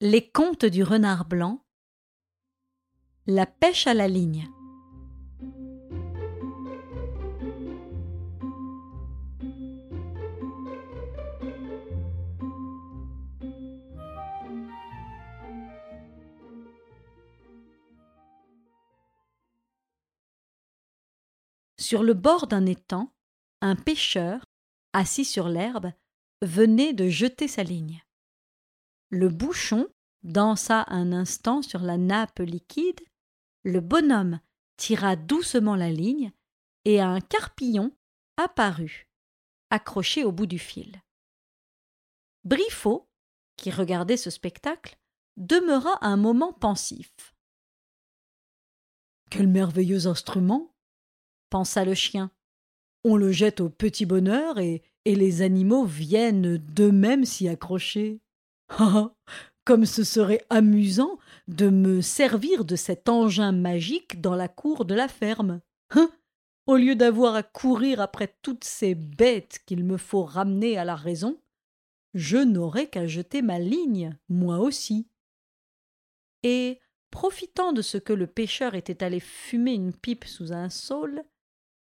Les contes du renard blanc La pêche à la ligne Sur le bord d'un étang, un pêcheur, assis sur l'herbe, venait de jeter sa ligne. Le bouchon dansa un instant sur la nappe liquide, le bonhomme tira doucement la ligne, et un carpillon apparut, accroché au bout du fil. Briffaut, qui regardait ce spectacle, demeura un moment pensif. Quel merveilleux instrument pensa le chien. On le jette au petit bonheur et, et les animaux viennent d'eux-mêmes s'y accrocher. Ah Comme ce serait amusant de me servir de cet engin magique dans la cour de la ferme. Hein? Au lieu d'avoir à courir après toutes ces bêtes qu'il me faut ramener à la raison, je n'aurais qu'à jeter ma ligne, moi aussi. Et, profitant de ce que le pêcheur était allé fumer une pipe sous un saule,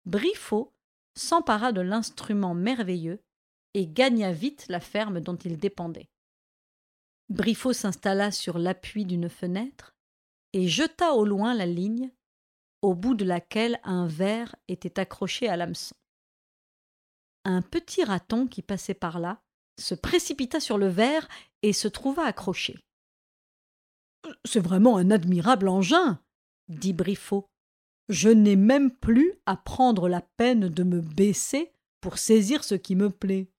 Briffaut s'empara de l'instrument merveilleux et gagna vite la ferme dont il dépendait. Briffaut s'installa sur l'appui d'une fenêtre et jeta au loin la ligne, au bout de laquelle un verre était accroché à l'hameçon. Un petit raton qui passait par là se précipita sur le verre et se trouva accroché. C'est vraiment un admirable engin, dit Briffaut. Je n'ai même plus à prendre la peine de me baisser pour saisir ce qui me plaît.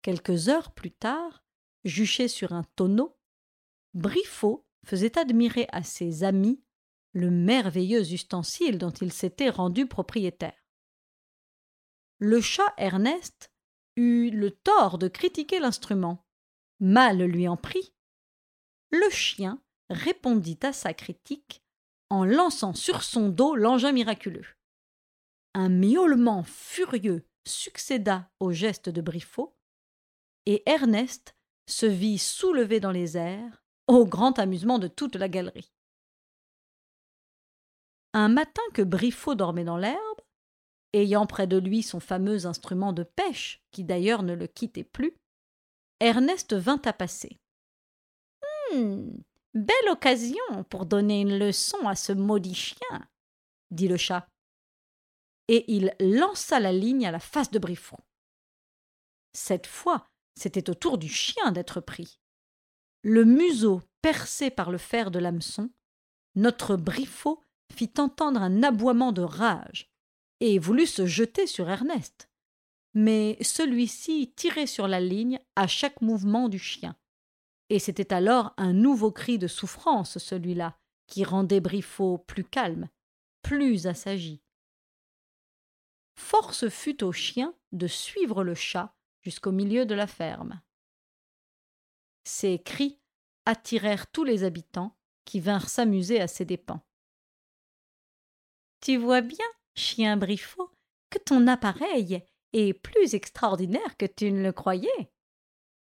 Quelques heures plus tard, juché sur un tonneau, Briffaut faisait admirer à ses amis le merveilleux ustensile dont il s'était rendu propriétaire. Le chat Ernest eut le tort de critiquer l'instrument. Mal lui en prit. Le chien répondit à sa critique en lançant sur son dos l'engin miraculeux. Un miaulement furieux succéda au geste de Briffaut, et Ernest se vit soulevé dans les airs, au grand amusement de toute la galerie. Un matin que Briffaut dormait dans l'herbe, ayant près de lui son fameux instrument de pêche, qui d'ailleurs ne le quittait plus, Ernest vint à passer. Hum, belle occasion pour donner une leçon à ce maudit chien, dit le chat. Et il lança la ligne à la face de Briffaut. Cette fois, c'était au tour du chien d'être pris. Le museau percé par le fer de l'hameçon, notre Briffaut fit entendre un aboiement de rage et voulut se jeter sur Ernest. Mais celui-ci tirait sur la ligne à chaque mouvement du chien. Et c'était alors un nouveau cri de souffrance, celui-là, qui rendait Briffaut plus calme, plus assagi. Force fut au chien de suivre le chat jusqu'au milieu de la ferme. Ces cris attirèrent tous les habitants qui vinrent s'amuser à ses dépens. Tu vois bien, chien Briffaut, que ton appareil est plus extraordinaire que tu ne le croyais,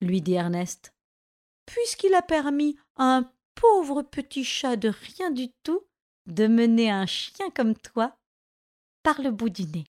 lui dit Ernest. Puisqu'il a permis à un pauvre petit chat de rien du tout de mener un chien comme toi par le bout du nez.